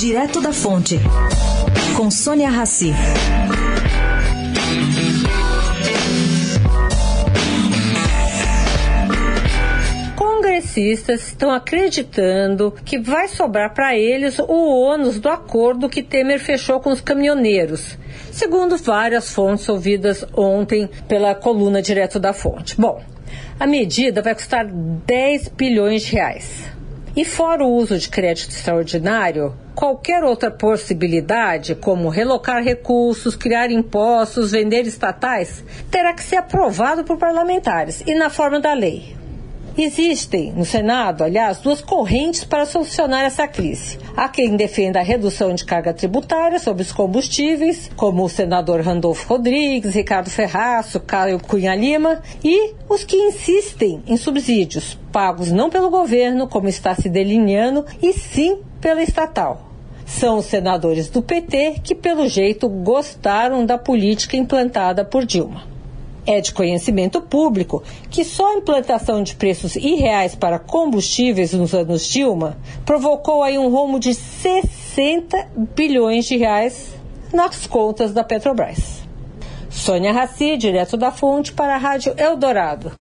Direto da Fonte, com Sônia Rassi. Congressistas estão acreditando que vai sobrar para eles o ônus do acordo que Temer fechou com os caminhoneiros, segundo várias fontes ouvidas ontem pela coluna Direto da Fonte. Bom, a medida vai custar 10 bilhões de reais. E fora o uso de crédito extraordinário, qualquer outra possibilidade, como relocar recursos, criar impostos, vender estatais, terá que ser aprovado por parlamentares e na forma da lei. Existem no Senado, aliás, duas correntes para solucionar essa crise. Há quem defenda a redução de carga tributária sobre os combustíveis, como o senador Randolfo Rodrigues, Ricardo Ferraço, Caio Cunha Lima, e os que insistem em subsídios pagos não pelo governo, como está se delineando, e sim pela estatal. São os senadores do PT que, pelo jeito, gostaram da política implantada por Dilma. É de conhecimento público que só a implantação de preços irreais para combustíveis nos anos Dilma provocou aí um rumo de 60 bilhões de reais nas contas da Petrobras. Sônia Raci, direto da fonte, para a Rádio Eldorado.